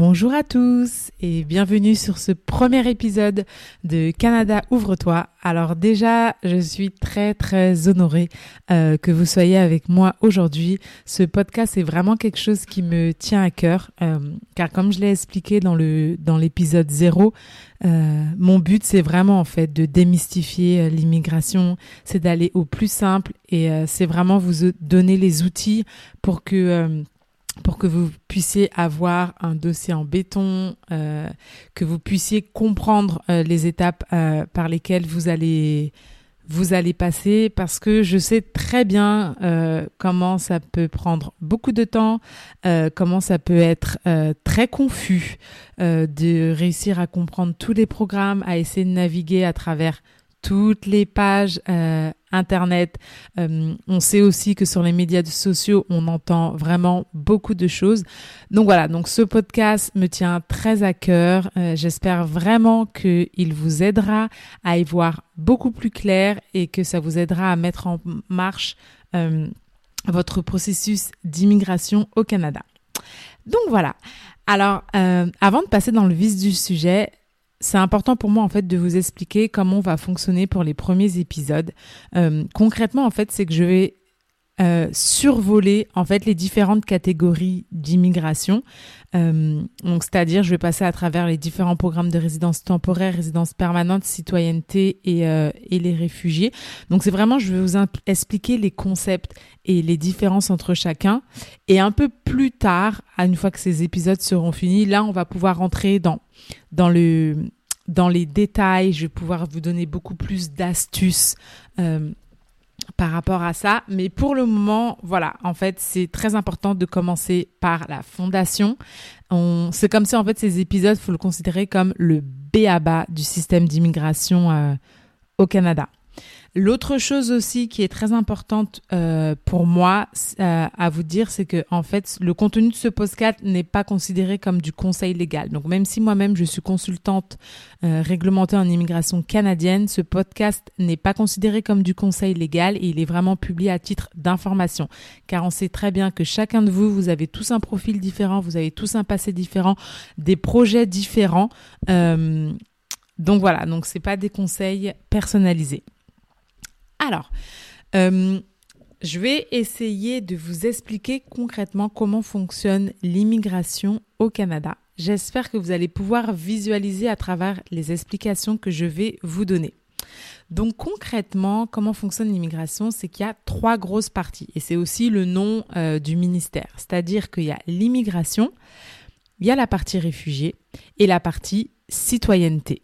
Bonjour à tous et bienvenue sur ce premier épisode de Canada Ouvre-toi. Alors déjà, je suis très très honorée euh, que vous soyez avec moi aujourd'hui. Ce podcast est vraiment quelque chose qui me tient à cœur euh, car comme je l'ai expliqué dans le dans l'épisode 0, euh, mon but c'est vraiment en fait de démystifier l'immigration, c'est d'aller au plus simple et c'est vraiment vous donner les outils pour que pour que vous puissiez avoir un dossier en béton, euh, que vous puissiez comprendre euh, les étapes euh, par lesquelles vous allez vous allez passer parce que je sais très bien comment ça peut prendre beaucoup de temps, comment ça peut être très confus de réussir à comprendre tous les programmes, à essayer de naviguer à travers toutes les pages euh, internet. Euh, on sait aussi que sur les médias sociaux, on entend vraiment beaucoup de choses. Donc voilà, donc ce podcast me tient très à cœur. Euh, j'espère vraiment qu'il vous aidera à y voir beaucoup plus clair et que ça vous aidera à mettre en marche votre processus d'immigration au Canada. Donc voilà. Alors, avant de passer dans le vif du sujet, c'est important pour moi en fait de vous expliquer comment on va fonctionner pour les premiers épisodes. Euh, concrètement en fait c'est que je vais euh, survoler en fait les différentes catégories d'immigration. Euh, donc c'est-à-dire je vais passer à travers les différents programmes de résidence temporaire, résidence permanente, citoyenneté et, et les réfugiés. Donc c'est vraiment je vais vous expliquer les concepts et les différences entre chacun. Et un peu plus tard, une fois que ces épisodes seront finis, là on va pouvoir rentrer dans dans le dans les détails. Je vais pouvoir vous donner beaucoup plus d'astuces. Euh, par rapport à ça. Mais pour le moment, voilà, en fait, c'est très important de commencer par la fondation. C'est comme si, en fait, ces épisodes, il faut le considérer comme le B.A.B.A. du système d'immigration euh, au Canada. L'autre chose aussi qui est très importante euh, pour moi euh, à vous dire, c'est que en fait, le contenu de ce podcast n'est pas considéré comme du conseil légal. Donc même si moi-même je suis consultante euh, réglementée en immigration canadienne, ce podcast n'est pas considéré comme du conseil légal et il est vraiment publié à titre d'information. Car on sait très bien que chacun de vous, vous avez tous un profil différent, vous avez tous un passé différent, des projets différents. donc voilà, donc c'est pas des conseils personnalisés. Alors, euh, je vais essayer de vous expliquer concrètement comment fonctionne l'immigration au Canada. J'espère que vous allez pouvoir visualiser à travers les explications que je vais vous donner. Donc concrètement, comment fonctionne l'immigration? C'est qu'il y a trois grosses parties et c'est aussi le nom euh, du ministère. C'est-à-dire qu'il y a l'immigration, il y a la partie réfugié et la partie citoyenneté.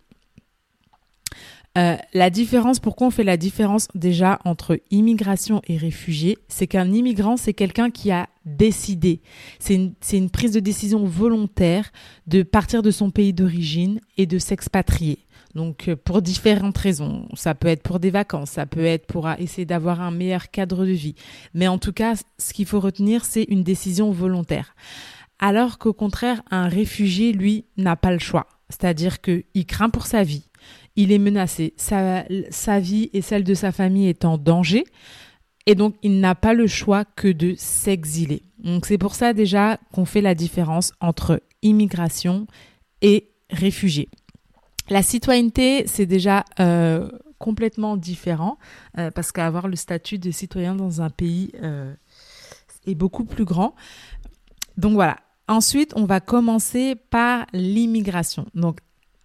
Euh, la différence, pourquoi on fait la différence déjà entre immigration et réfugié, c'est qu'un immigrant, c'est quelqu'un qui a décidé. C'est une, une, prise de décision volontaire de partir de son pays d'origine et de s'expatrier. Donc euh, pour différentes raisons, ça peut être pour des vacances, ça peut être pour essayer d'avoir un meilleur cadre de vie. Mais en tout cas, ce qu'il faut retenir, c'est une décision volontaire. Alors qu'au contraire, un réfugié, lui, n'a pas le choix. C'est-à-dire qu'il craint pour sa vie il est menacé. Sa, vie et celle de sa famille est en danger. Et donc, il n'a pas le choix que de s'exiler. Donc, c'est pour ça déjà qu'on fait la différence entre immigration et réfugié. La citoyenneté, c'est déjà euh, complètement différent euh, parce qu'avoir le statut de citoyen dans un pays euh, est beaucoup plus grand. Donc voilà. Ensuite, on va commencer par l'immigration. Donc,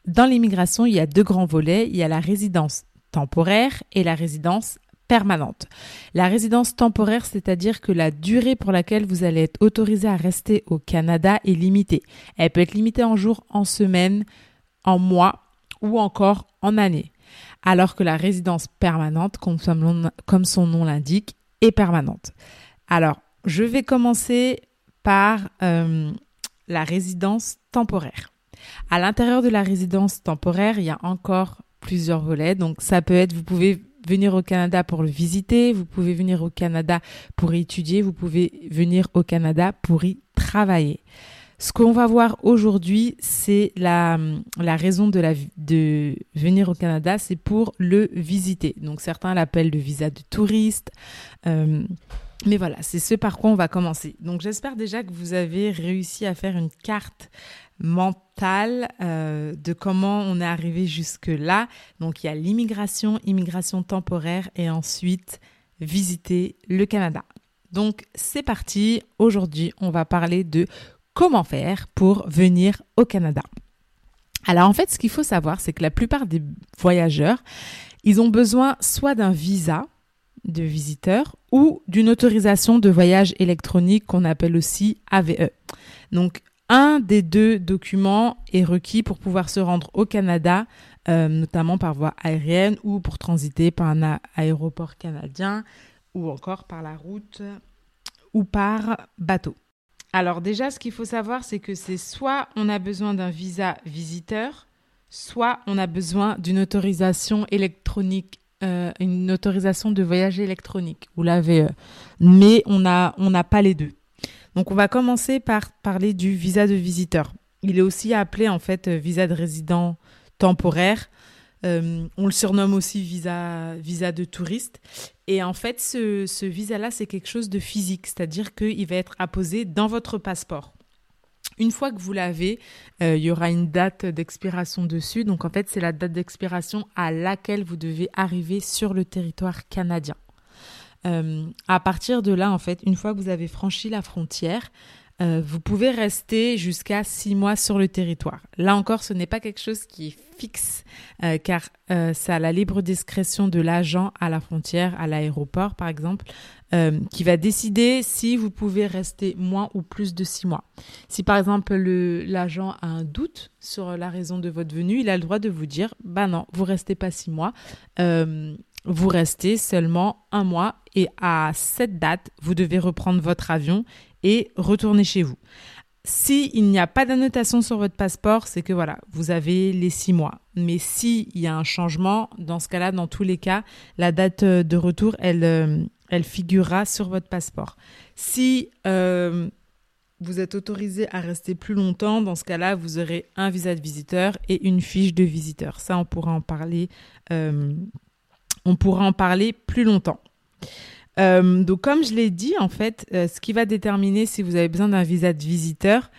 dans l'immigration, il y a deux grands volets. Il y a la résidence temporaire et la résidence permanente. La résidence temporaire, c'est-à-dire que la durée pour laquelle vous allez être autorisé à rester au Canada est limitée. Elle peut être limitée en jours, en semaines, en mois ou encore en années. Alors que la résidence permanente, comme son nom, l'indique, est permanente. Alors, je vais commencer par euh, la résidence temporaire. À l'intérieur de la résidence temporaire, il y a encore plusieurs volets. Donc ça peut être, vous pouvez venir au Canada pour le visiter, vous pouvez venir au Canada pour y étudier, vous pouvez venir au Canada pour y travailler. Ce qu'on va voir aujourd'hui, c'est la, la raison de, la, de venir au Canada, c'est pour le visiter. Donc certains l'appellent le visa de touriste. Euh, mais voilà, c'est ce par quoi on va commencer. Donc j'espère déjà que vous avez réussi à faire une carte mentale euh, de comment on est arrivé jusque-là. Donc il y a l'immigration, immigration temporaire et ensuite visiter le Canada. Donc c'est parti, aujourd'hui on va parler de comment faire pour venir au Canada. Alors en fait, ce qu'il faut savoir, c'est que la plupart des voyageurs, ils ont besoin soit d'un visa de visiteur ou d'une autorisation de voyage électronique qu'on appelle aussi AVE. Donc un des deux documents est requis pour pouvoir se rendre au Canada, euh, notamment par voie aérienne ou pour transiter par un aéroport canadien ou encore par la route ou par bateau. Alors déjà, ce qu'il faut savoir, c'est que c'est soit on a besoin d'un visa visiteur, soit on a besoin d'une autorisation électronique, euh, une autorisation de voyage électronique, ou l'AVE. Mais on n'a on pas les deux. Donc on va commencer par parler du visa de visiteur. Il est aussi appelé en fait visa de résident temporaire. Euh, on le surnomme aussi visa, visa de touriste. Et en fait, ce, visa-là, c'est quelque chose de physique, c'est-à-dire qu'il va être apposé dans votre passeport. Une fois que vous l'avez, euh, il y aura une date d'expiration dessus. Donc en fait, c'est la date d'expiration à laquelle vous devez arriver sur le territoire canadien. Euh, à partir de là, en fait, une fois que vous avez franchi la frontière, euh, vous pouvez rester jusqu'à six mois sur le territoire. Là encore, ce n'est pas quelque chose qui est fixe, euh, car c'est à la libre discrétion de l'agent à la frontière, à l'aéroport par exemple, qui va décider si vous pouvez rester moins ou plus de six mois. Si par exemple l'agent a un doute sur la raison de votre venue, il a le droit de vous dire, bah non, vous restez pas six mois vous restez seulement un mois et à cette date, vous devez reprendre votre avion et retourner chez vous. S'il n'y a pas d'annotation sur votre passeport, c'est que voilà, vous avez les six mois. Mais s'il y a un changement, dans ce cas-là, dans tous les cas, la date de retour, elle, euh, elle figurera sur votre passeport. Si euh, vous êtes autorisé à rester plus longtemps, dans ce cas-là, vous aurez un visa de visiteur et une fiche de visiteur. Ça, on pourra en parler. Euh, on pourra en parler plus longtemps. Euh, donc, comme je l'ai dit, en fait, euh, ce qui va déterminer si vous avez besoin d'un visa de visiteur,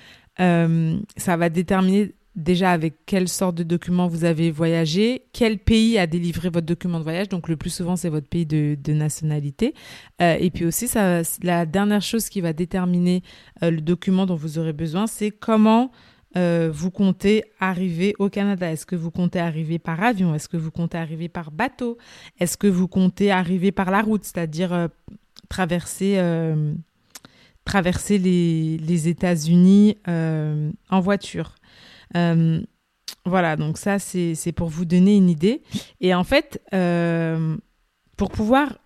euh, ça va déterminer déjà avec quelle sorte de document vous avez voyagé, quel pays a délivré votre document de voyage. Donc, le plus souvent, c'est votre pays de, nationalité. et puis aussi, ça, la dernière chose qui va déterminer le document dont vous aurez besoin, c'est comment euh, vous comptez arriver au Canada. Est-ce que vous comptez arriver par avion? Est-ce que vous comptez arriver par bateau? Est-ce que vous comptez arriver par la route, c'est-à-dire euh, traverser, euh, traverser les, les États-Unis en voiture. Voilà, donc ça, c'est pour vous donner une idée. Et en fait, pour pouvoir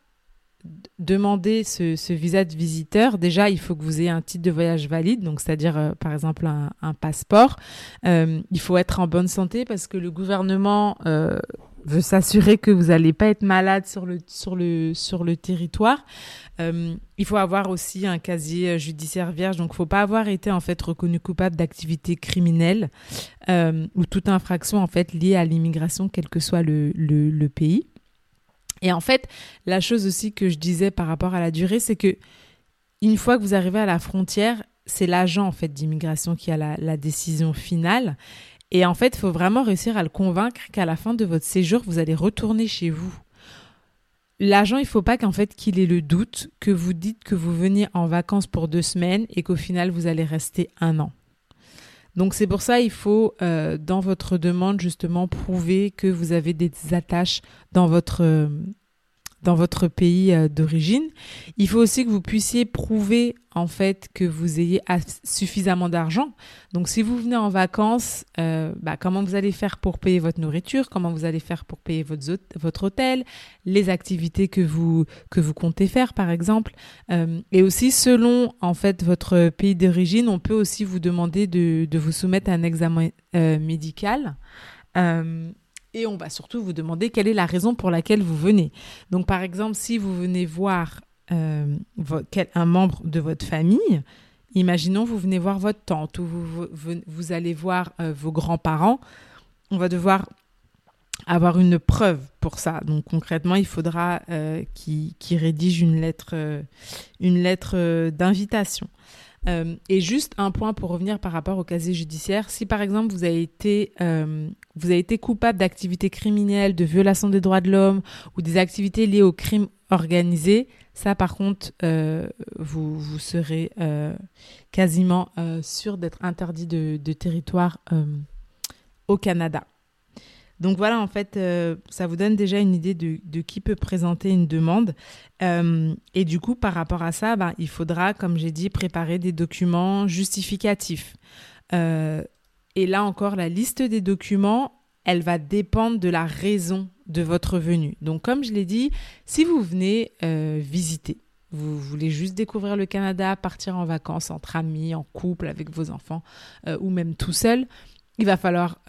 demander ce, visa de visiteur, déjà, il faut que vous ayez un titre de voyage valide, donc c'est-à-dire euh, par exemple un, passeport. Euh, il faut être en bonne santé parce que le gouvernement euh, veut s'assurer que vous n'allez pas être malade sur le, sur le, sur le territoire. il faut avoir aussi un casier judiciaire vierge, donc il ne faut pas avoir été en fait reconnu coupable d'activité criminelle ou toute infraction en fait liée à l'immigration, quel que soit le, le, le pays. Et en fait, la chose aussi que je disais par rapport à la durée, c'est que une fois que vous arrivez à la frontière, c'est l'agent en fait d'immigration qui a la, décision finale. Et en fait, il faut vraiment réussir à le convaincre qu'à la fin de votre séjour, vous allez retourner chez vous. L'agent, il ne faut pas qu'en fait qu'il ait le doute que vous dites que vous venez en vacances pour deux semaines et qu'au final vous allez rester un an. Donc c'est pour ça il faut euh, dans votre demande justement prouver que vous avez des attaches dans votre euh, dans votre pays euh, d'origine. Il faut aussi que vous puissiez prouver en fait que vous ayez suffisamment d'argent. Donc si vous venez en vacances, euh, bah, comment vous allez faire pour payer votre nourriture, comment vous allez faire pour payer votre, votre hôtel, les activités que vous que vous comptez faire par exemple, euh, et aussi selon en fait votre pays d'origine, on peut aussi vous demander de, de vous soumettre à un examen médical. Et on va surtout vous demander quelle est la raison pour laquelle vous venez. Donc par exemple, si vous venez voir euh, un membre de votre famille, imaginons vous venez voir votre tante ou vous, vous, allez voir euh, vos grands-parents, on va devoir avoir une preuve pour ça. Donc concrètement, il faudra euh, qu'il rédige une lettre, une lettre d'invitation. Euh, et juste un point pour revenir par rapport au casier judiciaire. Si par exemple vous avez été, euh, vous avez été coupable d'activités criminelles, de violation des droits de l'homme ou des activités liées au crime organisé, ça par contre, euh, vous, vous serez quasiment sûr d'être interdit de, de territoire au Canada. Donc voilà, en fait, euh, ça vous donne déjà une idée de, qui peut présenter une demande. Euh, et du coup, par rapport à ça, ben, il faudra, comme j'ai dit, préparer des documents justificatifs. Euh, et là encore, la liste des documents, elle va dépendre de la raison de votre venue. Donc comme je l'ai dit, si vous venez visiter, vous voulez juste découvrir le Canada, partir en vacances entre amis, en couple, avec vos enfants, ou même tout seul, il va falloir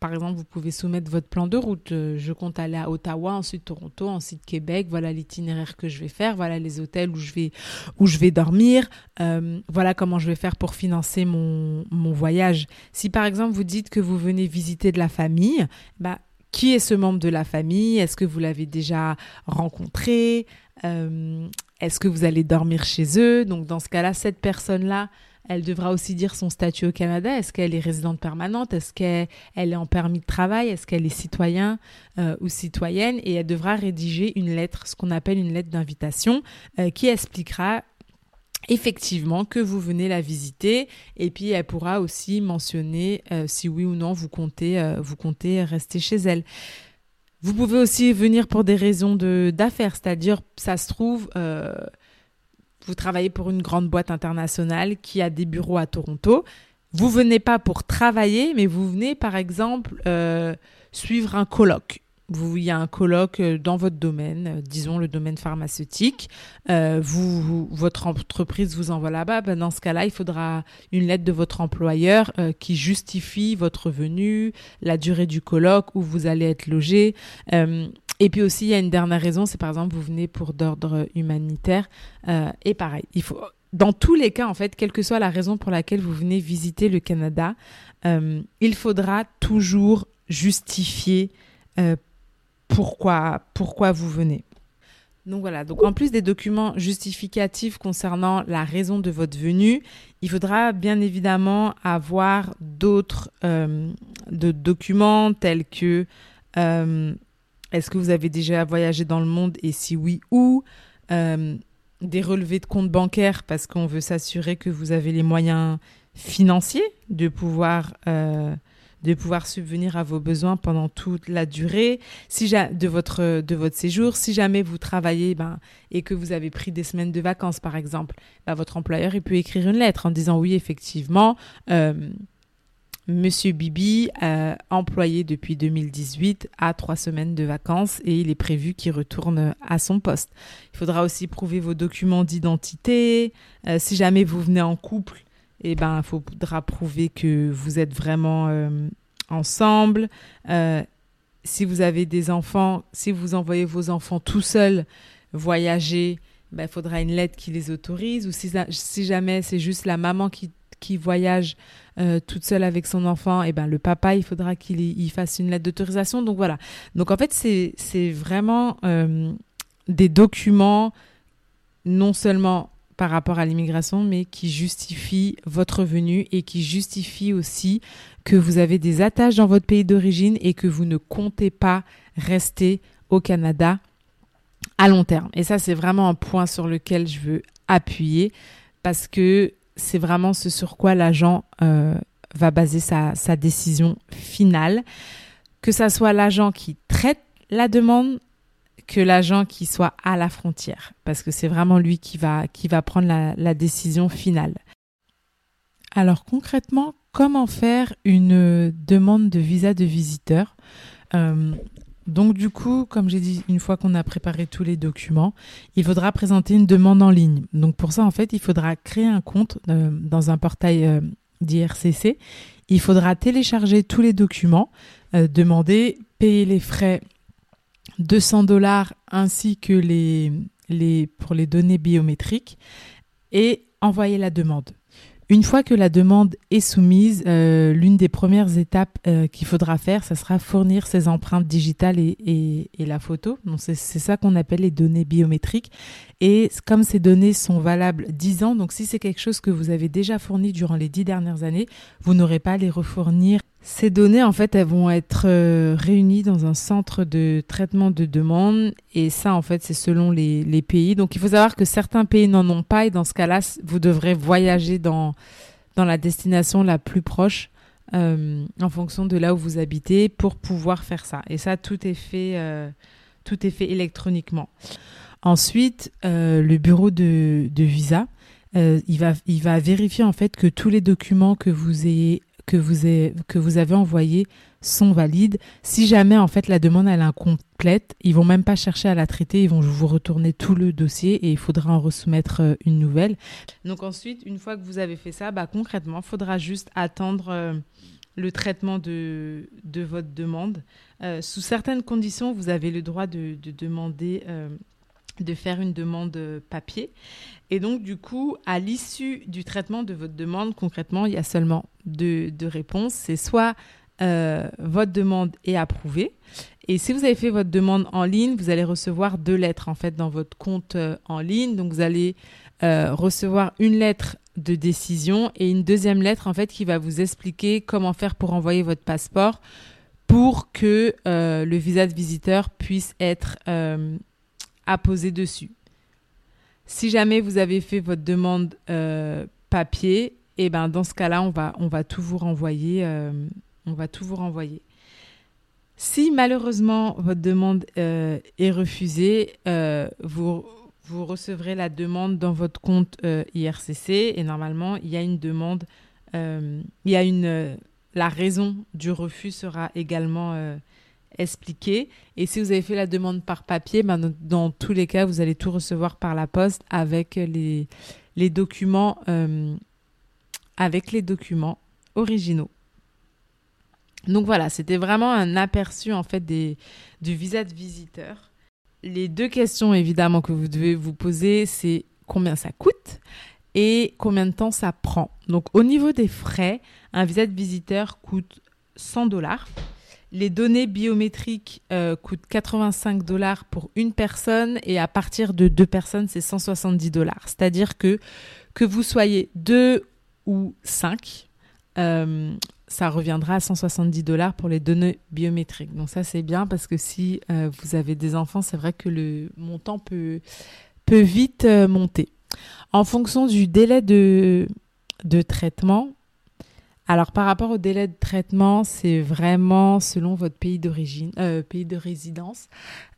par exemple, vous pouvez soumettre votre plan de route. Euh, je compte aller à Ottawa, ensuite Toronto, ensuite Québec. Voilà l'itinéraire que je vais faire. Voilà les hôtels où je vais, où je vais dormir. Euh, voilà comment je vais faire pour financer mon, mon voyage. Si par exemple vous dites que vous venez visiter de la famille, bah, qui est ce membre de la famille? Est-ce que vous l'avez déjà rencontré? Euh, Est-ce que vous allez dormir chez eux? Donc dans ce cas-là, cette personne-là, elle devra aussi dire son statut au Canada. Est-ce qu'elle est résidente permanente? Est-ce qu'elle est en permis de travail? Est-ce qu'elle est citoyen euh, ou citoyenne? Et elle devra rédiger une lettre, ce qu'on appelle une lettre d'invitation, euh, qui expliquera effectivement que vous venez la visiter et puis elle pourra aussi mentionner euh, si oui ou non vous comptez vous comptez rester chez elle. Vous pouvez aussi venir pour des raisons d'affaires, c'est-à-dire ça se trouve vous travaillez pour une grande boîte internationale qui a des bureaux à Toronto. Vous venez pas pour travailler, mais vous venez par exemple euh, suivre un colloque. Vous, il y a un colloque euh, dans votre domaine, euh, disons le domaine pharmaceutique. votre entreprise vous envoie là-bas. Ben, dans ce cas-là, il faudra une lettre de votre employeur qui justifie votre venue, la durée du colloque, où vous allez être logé. Et puis aussi, il y a une dernière raison, c'est par exemple, vous venez pour d'ordre humanitaire. Euh, et pareil, il faut, dans tous les cas, en fait, quelle que soit la raison pour laquelle vous venez visiter le Canada, euh, il faudra toujours justifier euh, pourquoi, pourquoi vous venez. Donc voilà, donc en plus des documents justificatifs concernant la raison de votre venue, il faudra bien évidemment avoir d'autres de documents tels que est-ce que vous avez déjà voyagé dans le monde et si oui, où euh, Des relevés de compte bancaire parce qu'on veut s'assurer que vous avez les moyens financiers de pouvoir, euh, de pouvoir subvenir à vos besoins pendant toute la durée? Si de, votre, de votre séjour. Si jamais vous travaillez ben, et que vous avez pris des semaines de vacances, par exemple, ben, votre employeur il peut écrire une lettre en disant oui, effectivement. Euh, Monsieur Bibi, euh, employé depuis 2018, a trois semaines de vacances et il est prévu qu'il retourne à son poste. Il faudra aussi prouver vos documents d'identité. Euh, si jamais vous venez en couple, eh ben, il faudra prouver que vous êtes vraiment euh, ensemble. si vous avez des enfants, si vous envoyez vos enfants tout seuls voyager, ben, il faudra une lettre qui les autorise. Ou si jamais c'est juste la maman qui, qui voyage euh, toute seule avec son enfant, et eh ben le papa, il faudra qu'il fasse une lettre d'autorisation. Donc voilà. Donc en fait, c'est vraiment euh, des documents non seulement par rapport à l'immigration, mais qui justifient votre venue et qui justifient aussi que vous avez des attaches dans votre pays d'origine et que vous ne comptez pas rester au Canada à long terme. Et ça, c'est vraiment un point sur lequel je veux appuyer parce que c'est vraiment ce sur quoi l'agent euh, va baser sa, décision finale. Que ça soit l'agent qui traite la demande, que l'agent qui soit à la frontière, parce que c'est vraiment lui qui va, prendre la, décision finale. Alors concrètement, comment faire une demande de visa de visiteur? Euh, donc du coup, comme j'ai dit, une fois qu'on a préparé tous les documents, il faudra présenter une demande en ligne. Donc pour ça, en fait, il faudra créer un compte euh, dans un portail euh, d'IRCC. Il faudra télécharger tous les documents, demander, payer les frais 200 dollars ainsi que pour les données biométriques et envoyer la demande. Une fois que la demande est soumise, euh, l'une des premières étapes euh, qu'il faudra faire, ce sera fournir ses empreintes digitales et, la photo. C'est ça qu'on appelle les données biométriques. Et comme ces données sont valables 10 ans, donc si c'est quelque chose que vous avez déjà fourni durant les 10 dernières années, vous n'aurez pas à les refournir ces données, en fait, elles vont être euh, réunies dans un centre de traitement de demande. Et ça, en fait, c'est selon les, pays. Donc, il faut savoir que certains pays n'en ont pas. Et dans ce cas-là, vous devrez voyager dans, dans la destination la plus proche euh, en fonction de là où vous habitez pour pouvoir faire ça. Et ça, tout est fait, euh, tout est fait électroniquement. Ensuite, le bureau de, de visa, il, va, il va vérifier en fait que tous les documents que vous ayez que vous, avez, que envoyés sont valides. Si jamais en fait la demande est incomplète, ils vont même pas chercher à la traiter, ils vont vous retourner tout le dossier et il faudra en resoumettre euh, une nouvelle. Donc ensuite, une fois que vous avez fait ça, bah, concrètement, il faudra juste attendre euh, le traitement de, votre demande. Euh, sous certaines conditions, vous avez le droit de demander de faire une demande papier. Et donc, du coup, à l'issue du traitement de votre demande, concrètement, il y a seulement deux, réponses. C'est soit euh, votre demande est approuvée. Et si vous avez fait votre demande en ligne, vous allez recevoir deux lettres en fait dans votre compte euh, en ligne. Donc vous allez euh, recevoir une lettre de décision et une deuxième lettre en fait qui va vous expliquer comment faire pour envoyer votre passeport pour que le visa de visiteur puisse être poser dessus. Si jamais vous avez fait votre demande euh, papier, et eh ben dans ce cas-là, on va, on va tout vous renvoyer. Euh, on va tout vous renvoyer. Si malheureusement votre demande euh, est refusée, vous, vous recevrez la demande dans votre compte IRCC et normalement il y a une demande, il y a une, la raison du refus sera également expliqué. Et si vous avez fait la demande par papier, ben, dans, tous les cas, vous allez tout recevoir par la poste avec les, documents, euh, avec les documents originaux. Donc voilà, c'était vraiment un aperçu en fait du visa de visiteur. Les deux questions évidemment que vous devez vous poser, c'est combien ça coûte et combien de temps ça prend. Donc au niveau des frais, un visa de visiteur coûte 100 dollars. Les données biométriques euh, coûtent 85 dollars pour une personne et à partir de deux personnes, c'est 170 dollars. C'est-à-dire que que vous soyez deux ou cinq, euh, ça reviendra à 170 dollars pour les données biométriques. Donc ça, c'est bien parce que si euh, vous avez des enfants, c'est vrai que le montant peut, vite monter. En fonction du délai de traitement, alors par rapport au délai de traitement, c'est vraiment selon votre pays d'origine, euh, pays de résidence,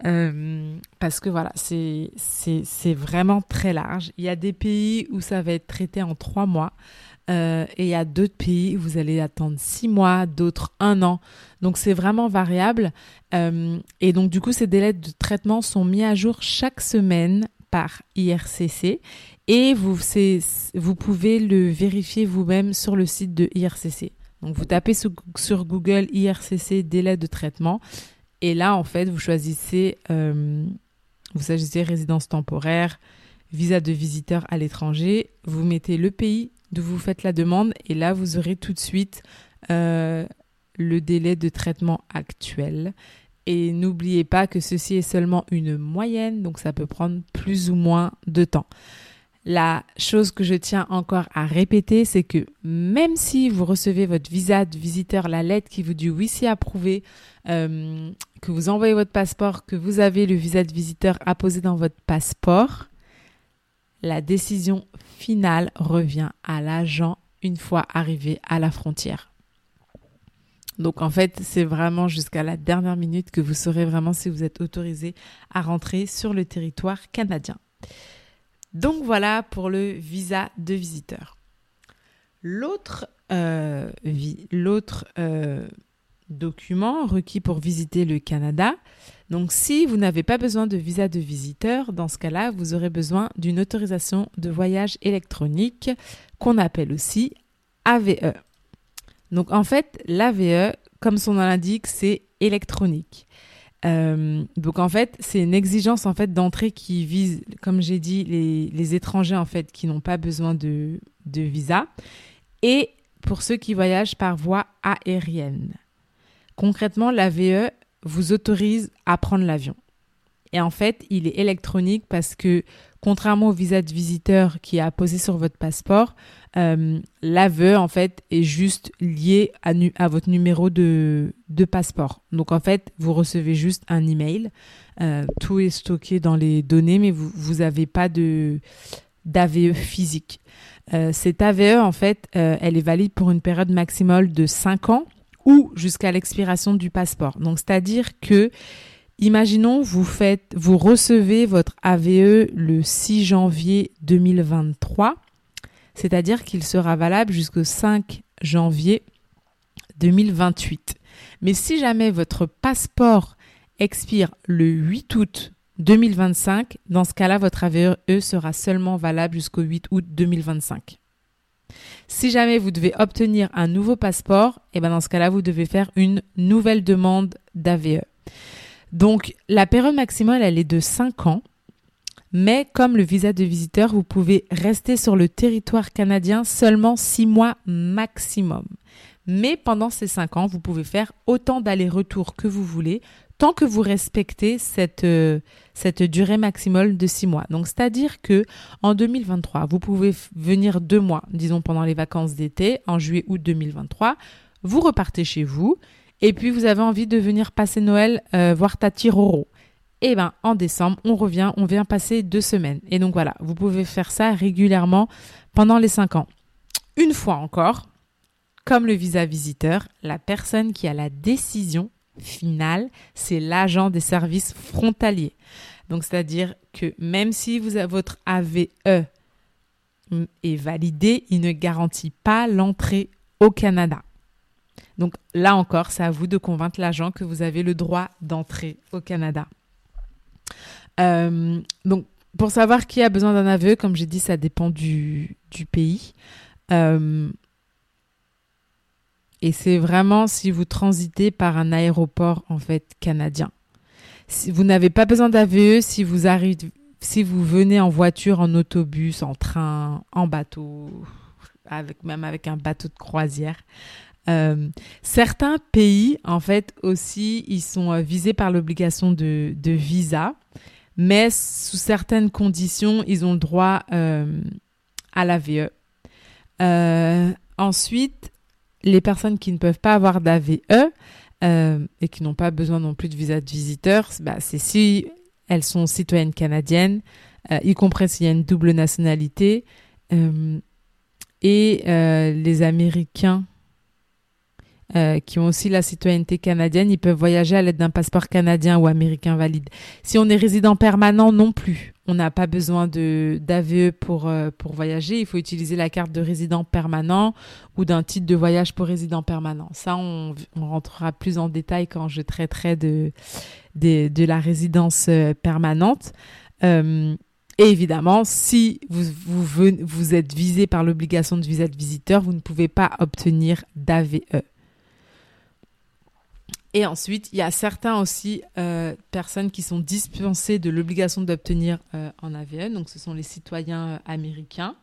euh, parce que voilà, c'est vraiment très large. Il y a des pays où ça va être traité en trois mois. Euh, et il y a d'autres pays où vous allez attendre six mois, d'autres un an. Donc c'est vraiment variable. et donc du coup, ces délais de traitement sont mis à jour chaque semaine par IRCC et vous, pouvez le vérifier vous-même sur le site de IRCC. Donc vous tapez sur, Google IRCC délai de traitement et là en fait vous choisissez euh, vous choisissez résidence temporaire, visa de visiteur à l'étranger, vous mettez le pays d'où vous faites la demande et là vous aurez tout de suite euh, le délai de traitement actuel. Et n'oubliez pas que ceci est seulement une moyenne, donc ça peut prendre plus ou moins de temps. La chose que je tiens encore à répéter, c'est que même si vous recevez votre visa de visiteur, la lettre qui vous dit oui, c'est approuvé, euh, que vous envoyez votre passeport, que vous avez le visa de visiteur apposé dans votre passeport, la décision finale revient à l'agent une fois arrivé à la frontière. Donc en fait, c'est vraiment jusqu'à la dernière minute que vous saurez vraiment si vous êtes autorisé à rentrer sur le territoire canadien. Donc voilà pour le visa de visiteur. L'autre euh, euh, document requis pour visiter le Canada. Donc si vous n'avez pas besoin de visa de visiteur, dans ce cas-là, vous aurez besoin d'une autorisation de voyage électronique qu'on appelle aussi AVE. Donc en fait, l'AVE, comme son nom l'indique, c'est électronique. Euh, donc en fait, c'est une exigence en fait d'entrée qui vise, comme j'ai dit, les, étrangers en fait qui n'ont pas besoin de, de visa et pour ceux qui voyagent par voie aérienne. Concrètement, l'AVE vous autorise à prendre l'avion. Et en fait, il est électronique parce que, contrairement au visa de visiteur qui est apposé sur votre passeport, euh, l'AVE, en fait, est juste lié à, votre numéro de, de, passeport. Donc, en fait, vous recevez juste un email. Euh, tout est stocké dans les données, mais vous n'avez pas de d'AVE physique. Euh, cette AVE, en fait, euh, elle est valide pour une période maximale de 5 ans ou jusqu'à l'expiration du passeport. Donc, c'est-à-dire que, imaginons, vous faites, vous recevez votre AVE le 6 janvier 2023, c'est-à-dire qu'il sera valable jusqu'au 5 janvier 2028. Mais si jamais votre passeport expire le 8 août 2025, dans ce cas-là, votre AVE sera seulement valable jusqu'au 8 août 2025. Si jamais vous devez obtenir un nouveau passeport, eh ben dans ce cas-là, vous devez faire une nouvelle demande d'AVE. Donc, la période maximale, elle est de 5 ans. Mais comme le visa de visiteur, vous pouvez rester sur le territoire canadien seulement 6 mois maximum. Mais pendant ces 5 ans, vous pouvez faire autant d'allers-retours que vous voulez, tant que vous respectez cette, euh, durée maximale de six mois. Donc, c'est-à-dire que en 2023, vous pouvez venir deux mois, disons pendant les vacances d'été, en juillet-août 2023, vous repartez chez vous, et puis vous avez envie de venir passer Noël euh, voir Tati Roro. Eh ben, en décembre, on revient, on vient passer deux semaines. Et donc voilà, vous pouvez faire ça régulièrement pendant les cinq ans. Une fois encore, comme le visa visiteur, la personne qui a la décision final, c'est l'agent des services frontaliers. Donc, c'est-à-dire que même si vous avez votre AVE est validé, il ne garantit pas l'entrée au Canada. Donc là encore, c'est à vous de convaincre l'agent que vous avez le droit d'entrer au Canada. Euh, donc, pour savoir qui a besoin d'un AVE, comme j'ai dit, ça dépend du, pays. Euh, et c'est vraiment si vous transitez par un aéroport en fait canadien. Vous n'avez pas besoin d'AVE, si vous arrivez, si vous venez en voiture, en autobus, en train, en bateau, même avec un bateau de croisière. Euh, certains pays, en fait, aussi, ils sont euh, visés par l'obligation de, visa, mais sous certaines conditions, ils ont le droit euh, à l'AVE. Ensuite, les personnes qui ne peuvent pas avoir d'AVE euh, et qui n'ont pas besoin non plus de visa de visiteur, bah, c'est si elles sont citoyennes canadiennes, y compris s'il y a une double nationalité, et les Américains euh, qui ont aussi la citoyenneté canadienne, ils peuvent voyager à l'aide d'un passeport canadien ou américain valide. Si on est résident permanent, non plus. On n'a pas besoin de d'AVE pour euh, pour voyager. Il faut utiliser la carte de résident permanent ou d'un titre de voyage pour résident permanent. Ça, on, on rentrera plus en détail quand je traiterai de de, la résidence euh, permanente. Et évidemment, si vous, vous, vous êtes visé par l'obligation de visa de visiteur, vous ne pouvez pas obtenir d'AVE. Et ensuite, il y a certains aussi euh, personnes qui sont dispensées de l'obligation d'obtenir euh, en AVE. Donc, ce sont les citoyens euh, américains.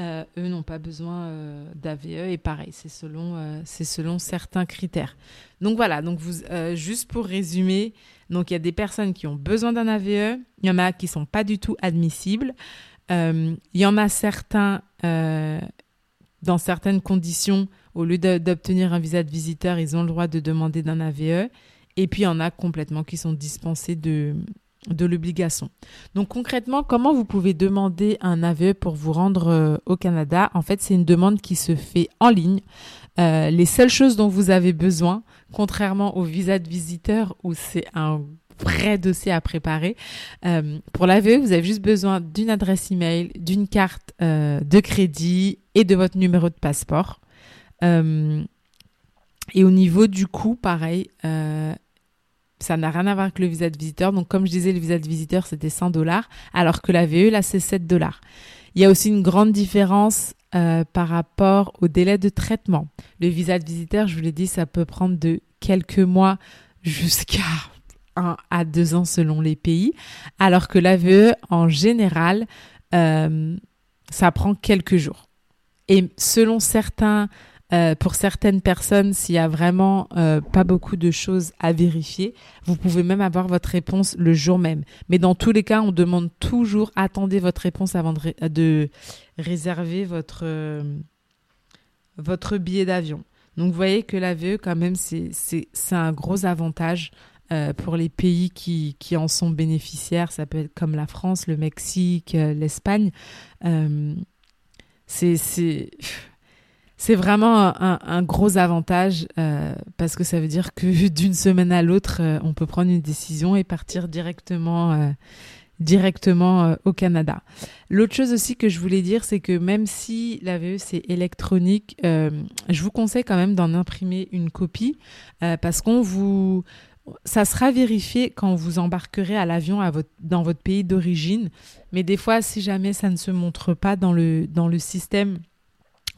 eux n'ont pas besoin d'AVE et pareil, c'est selon, c'est selon certains critères. Donc voilà, donc juste pour résumer, donc il y a des personnes qui ont besoin d'un AVE, il y en a qui sont pas du tout admissibles, il y en a certains dans certaines conditions au lieu d'obtenir un visa de visiteur, ils ont le droit de demander d'un AVE. Et puis, il y en a complètement qui sont dispensés de, de l'obligation. Donc concrètement, comment vous pouvez demander un AVE pour vous rendre euh, au Canada? En fait, c'est une demande qui se fait en ligne. Euh, les seules choses dont vous avez besoin, contrairement au visa de visiteur où c'est un vrai dossier à préparer. Euh, pour l'AVE, vous avez juste besoin d'une adresse email, d'une carte euh, de crédit et de votre numéro de passeport. Euh, et au niveau du coût, pareil, ça n'a rien à voir avec le visa de visiteur. Donc, comme je disais, le visa de visiteur, c'était 100 dollars, alors que l'AVE, là, c'est 7 dollars. Il y a aussi une grande différence par rapport au délai de traitement. Le visa de visiteur, je vous l'ai dit, ça peut prendre de quelques mois jusqu'à à deux ans selon les pays, alors que l'AVE, en général, euh, ça prend quelques jours. Et selon certains, euh, pour certaines personnes, s'il y a vraiment euh, pas beaucoup de choses à vérifier, vous pouvez même avoir votre réponse le jour même. Mais dans tous les cas, on demande toujours attendez votre réponse avant de, réserver votre votre billet d'avion. Donc vous voyez que l'AVE, quand même, c'est un gros avantage euh, pour les pays qui, qui, en sont bénéficiaires, ça peut être comme la France, le Mexique, euh, l'Espagne. Euh, c'est vraiment un, un, gros avantage euh, parce que ça veut dire que d'une semaine à l'autre, on peut prendre une décision et partir directement directement au Canada. L'autre chose aussi que je voulais dire, c'est que même si la VE c'est électronique, je vous conseille quand même d'en imprimer une copie parce qu'on vous ça sera vérifié quand vous embarquerez à l'avion dans votre pays d'origine. Mais des fois, si jamais ça ne se montre pas dans le, système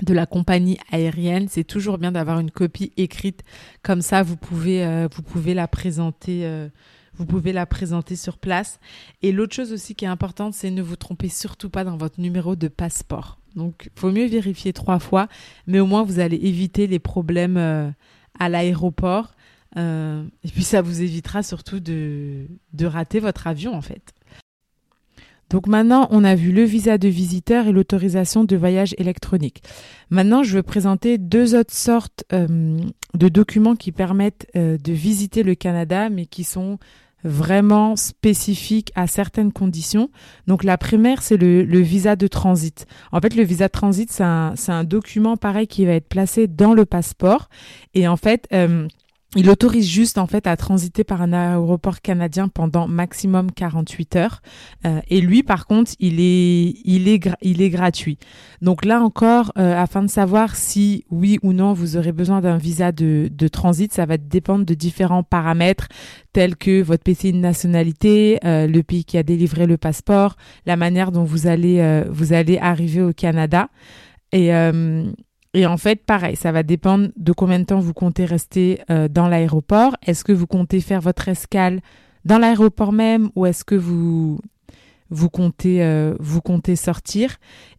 de la compagnie aérienne, c'est toujours bien d'avoir une copie écrite. Comme ça, vous pouvez, euh. Euh, vous pouvez la présenter sur place. Et l'autre chose aussi qui est importante, c'est ne vous trompez surtout pas dans votre numéro de passeport. Donc, il faut mieux vérifier trois fois, mais au moins vous allez éviter les problèmes euh, à l'aéroport euh, et puis ça vous évitera surtout de, de rater votre avion en fait. Donc maintenant, on a vu le visa de visiteur et l'autorisation de voyage électronique. Maintenant, je vais présenter deux autres sortes euh, de documents qui permettent euh, de visiter le Canada, mais qui sont vraiment spécifiques à certaines conditions. Donc la première, c'est le, le, visa de transit. En fait, le visa de transit, c'est un, un, document pareil qui va être placé dans le passeport. Et en fait, il autorise juste en fait à transiter par un aéroport canadien pendant maximum 48 heures. Euh, et lui, par contre, il est, il est, il est gratuit. Donc là encore, euh, afin de savoir si oui ou non vous aurez besoin d'un visa de, de transit, ça va dépendre de différents paramètres tels que votre pays de nationalité, euh, le pays qui a délivré le passeport, la manière dont vous allez, vous allez arriver au Canada. Et et en fait, pareil, ça va dépendre de combien de temps vous comptez rester euh, dans l'aéroport. Est-ce que vous comptez faire votre escale dans l'aéroport même ou est-ce que vous vous comptez euh, vous comptez sortir?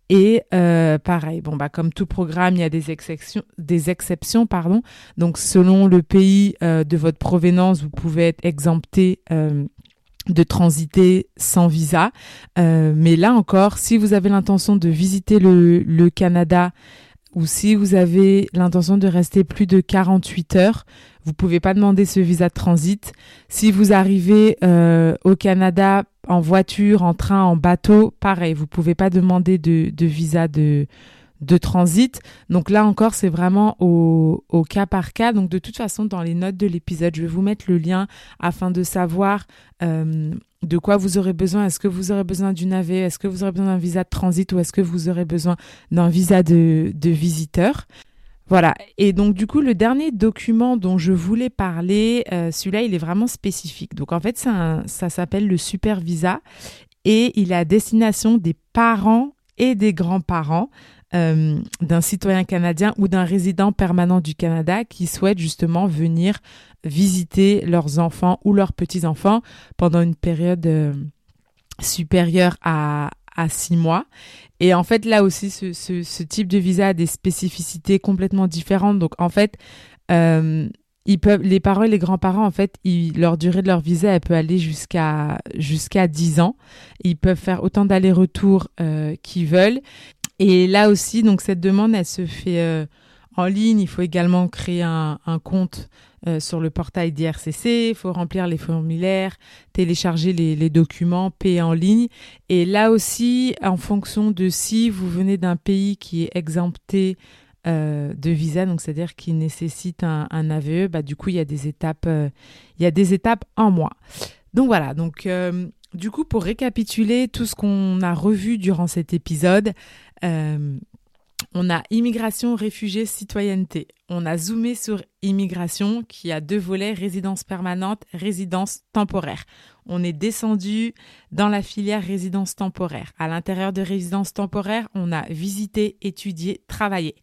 Et euh, pareil bon bah comme tout programme il y a des exceptions des exceptions pardon. Donc selon le pays de votre provenance vous pouvez être exempté de transiter sans visa. Mais là encore si vous avez l'intention de visiter le, le Canada ou si vous avez l'intention de rester plus de 48 heures, vous pouvez pas demander ce visa de transit. Si vous arrivez euh, au Canada en voiture, en train, en bateau, pareil, vous pouvez pas demander de, de visa de, de transit. Donc là encore, c'est vraiment au, cas par cas. Donc de toute façon, dans les notes de l'épisode, je vais vous mettre le lien afin de savoir euh, de quoi vous aurez besoin. Est-ce que vous aurez besoin d'une AV Est-ce que vous aurez besoin d'un visa de transit? Ou est-ce que vous aurez besoin d'un visa de, de visiteur? Voilà. Et donc du coup, le dernier document dont je voulais parler, euh, celui-là, il est vraiment spécifique. Donc en fait, ça, ça s'appelle le super visa et il est à destination des parents et des grands-parents euh, d'un citoyen canadien ou d'un résident permanent du Canada qui souhaite justement venir visiter leurs enfants ou leurs petits-enfants pendant une période euh, supérieure à, six mois. Et en fait, là aussi, ce, type de visa a des spécificités complètement différentes. Donc, en fait, euh, ils peuvent, les parents et les grands-parents, en fait, leur durée de leur visa, elle peut aller jusqu'à jusqu'à 10 ans. Ils peuvent faire autant d'allers-retours qu'ils veulent. Et là aussi, donc cette demande, elle se fait euh, en ligne. Il faut également créer un, un compte euh, sur le portail d'IRCC, il faut remplir les formulaires, télécharger les, documents, payer en ligne. Et là aussi, en fonction de si vous venez d'un pays qui est exempté euh, de visa, donc c'est-à-dire qui nécessite un, AVE, bah, du coup, il y a des étapes, euh, il y a des étapes en moi. Donc voilà, donc du coup, pour récapituler tout ce qu'on a revu durant cet épisode, on a immigration, réfugiés, citoyenneté. On a zoomé sur immigration qui a deux volets, résidence permanente, résidence temporaire. On est descendu dans la filière résidence temporaire. À l'intérieur de résidence temporaire, on a visité, étudié, travaillé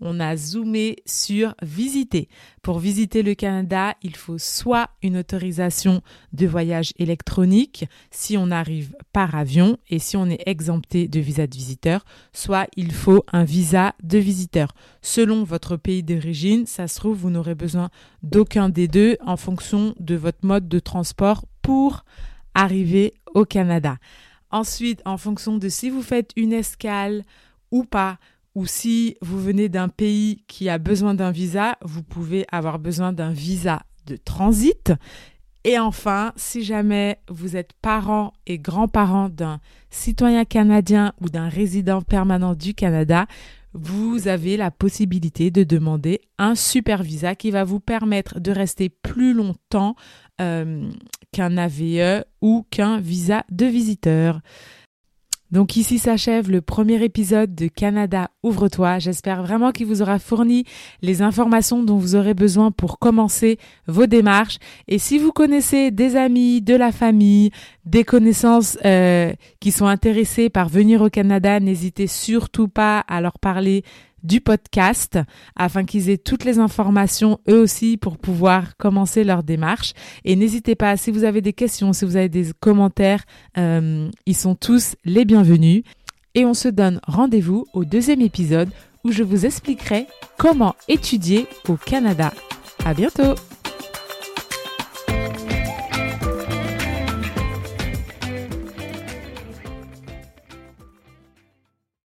on a zoomé sur visiter. Pour visiter le Canada, il faut soit une autorisation de voyage électronique si on arrive par avion et si on est exempté de visa de visiteur, soit il faut un visa de visiteur. Selon votre pays d'origine, ça se trouve, vous n'aurez besoin d'aucun des deux en fonction de votre mode de transport pour arriver au Canada. Ensuite, en fonction de si vous faites une escale ou pas, ou si vous venez d'un pays qui a besoin d'un visa, vous pouvez avoir besoin d'un visa de transit. Et enfin, si jamais vous êtes parent et grand-parent d'un citoyen canadien ou d'un résident permanent du Canada, vous avez la possibilité de demander un super visa qui va vous permettre de rester plus longtemps euh, qu'un AVE ou qu'un visa de visiteur. Donc ici s'achève le premier épisode de Canada Ouvre-toi. J'espère vraiment qu'il vous aura fourni les informations dont vous aurez besoin pour commencer vos démarches. Et si vous connaissez des amis, de la famille, des connaissances euh, qui sont intéressés par venir au Canada, n'hésitez surtout pas à leur parler du podcast afin qu'ils aient toutes les informations eux aussi pour pouvoir commencer leur démarche. Et n'hésitez pas, si vous avez des questions, si vous avez des commentaires, euh, ils sont tous les bienvenus. Et on se donne rendez-vous au deuxième épisode où je vous expliquerai comment étudier au Canada. À bientôt!